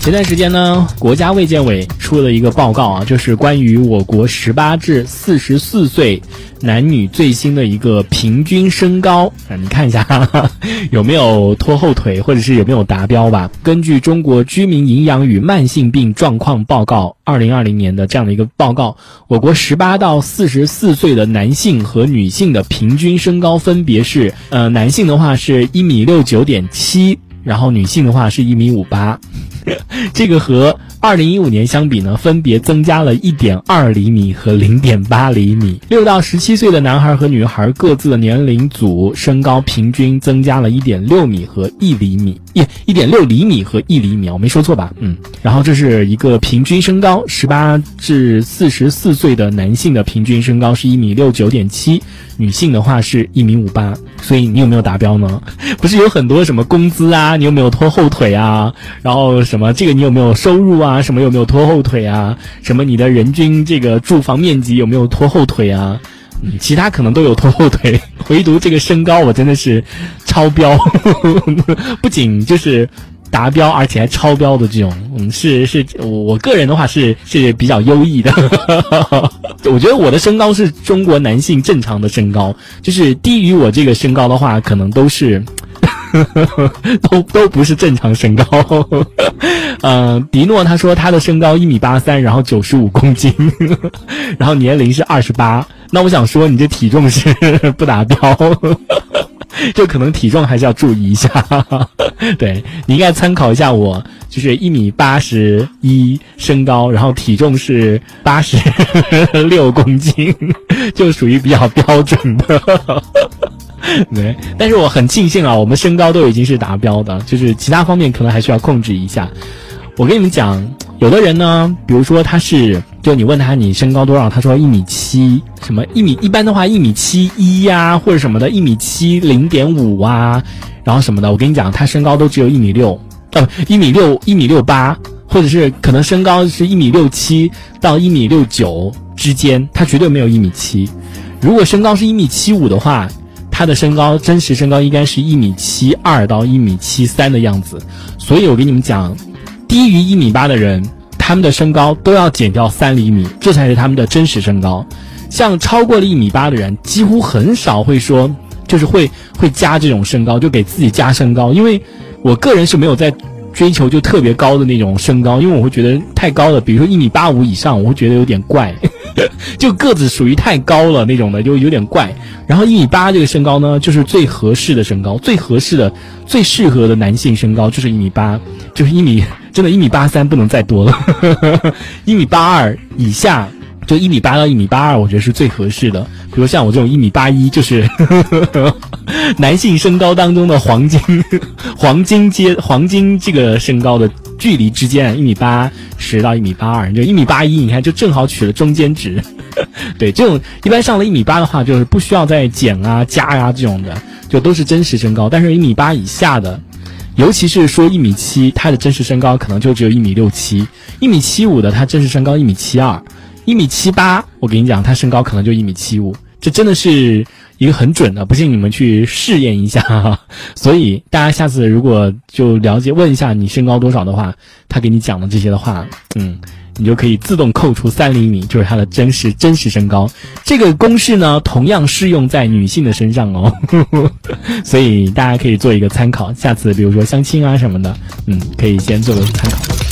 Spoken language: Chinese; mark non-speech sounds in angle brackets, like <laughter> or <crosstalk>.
前段时间呢，国家卫健委出了一个报告啊，就是关于我国十八至四十四岁男女最新的一个平均身高啊，你看一下哈哈 <laughs> 有没有拖后腿，或者是有没有达标吧？根据中国居民营养与慢性病状况报告二零二零年的这样的一个报告，我国十八到四十四岁的男性和女性的平均身高分别是，呃，男性的话是一米六九点七。然后女性的话是一米五八，<laughs> 这个和二零一五年相比呢，分别增加了一点二厘米和零点八厘米。六到十七岁的男孩和女孩各自的年龄组身高平均增加了一点六米和一厘米，一一点六厘米和一厘米，我没说错吧？嗯。然后这是一个平均身高，十八至四十四岁的男性的平均身高是一米六九点七，女性的话是一米五八。所以你有没有达标呢？<laughs> 不是有很多什么工资啊？你有没有拖后腿啊？然后什么什么这个你有没有收入啊？什么有没有拖后腿啊？什么你的人均这个住房面积有没有拖后腿啊？嗯，其他可能都有拖后腿，唯独这个身高我真的是超标，<laughs> 不仅就是达标，而且还超标的这种。嗯，是是，我我个人的话是是比较优异的。<laughs> 我觉得我的身高是中国男性正常的身高，就是低于我这个身高的话，可能都是。<laughs> 都都不是正常身高，嗯，迪诺他说他的身高一米八三，然后九十五公斤，<laughs> 然后年龄是二十八。那我想说，你这体重是不达标，<laughs> 就可能体重还是要注意一下。对你应该参考一下我，就是一米八十一身高，然后体重是八十六公斤，就属于比较标准的。<laughs> 对，但是我很庆幸啊，我们身高都已经是达标的，就是其他方面可能还需要控制一下。我跟你们讲，有的人呢，比如说他是，就你问他你身高多少，他说一米七，什么一米，一般的话一米七一呀，或者什么的，一米七零点五啊，然后什么的，我跟你讲，他身高都只有一米六，呃，一米六一米六八，或者是可能身高是一米六七到一米六九之间，他绝对没有一米七。如果身高是一米七五的话。他的身高真实身高应该是一米七二到一米七三的样子，所以我跟你们讲，低于一米八的人，他们的身高都要减掉三厘米，这才是他们的真实身高。像超过了一米八的人，几乎很少会说，就是会会加这种身高，就给自己加身高。因为我个人是没有在追求就特别高的那种身高，因为我会觉得太高了，比如说一米八五以上，我会觉得有点怪。<laughs> 就个子属于太高了那种的，就有点怪。然后一米八这个身高呢，就是最合适的身高，最合适的、最适合的男性身高就是一米八，就是一米，真的，一米八三不能再多了，<laughs> 一米八二以下，就一米八到一米八二，我觉得是最合适的。比如像我这种一米八一，就是 <laughs> 男性身高当中的黄金，黄金阶，黄金这个身高的。距离之间一米八十到一米八二，就一米八一，你看就正好取了中间值。<laughs> 对，这种一般上了一米八的话，就是不需要再减啊加呀这种的，就都是真实身高。但是，一米八以下的，尤其是说一米七，他的真实身高可能就只有一米六七；一米七五的，他真实身高一米七二；一米七八，我跟你讲，他身高可能就一米七五。这真的是。一个很准的，不信你们去试验一下。<laughs> 所以大家下次如果就了解问一下你身高多少的话，他给你讲的这些的话，嗯，你就可以自动扣除三厘米，就是他的真实真实身高。这个公式呢，同样适用在女性的身上哦。<laughs> 所以大家可以做一个参考，下次比如说相亲啊什么的，嗯，可以先做个参考。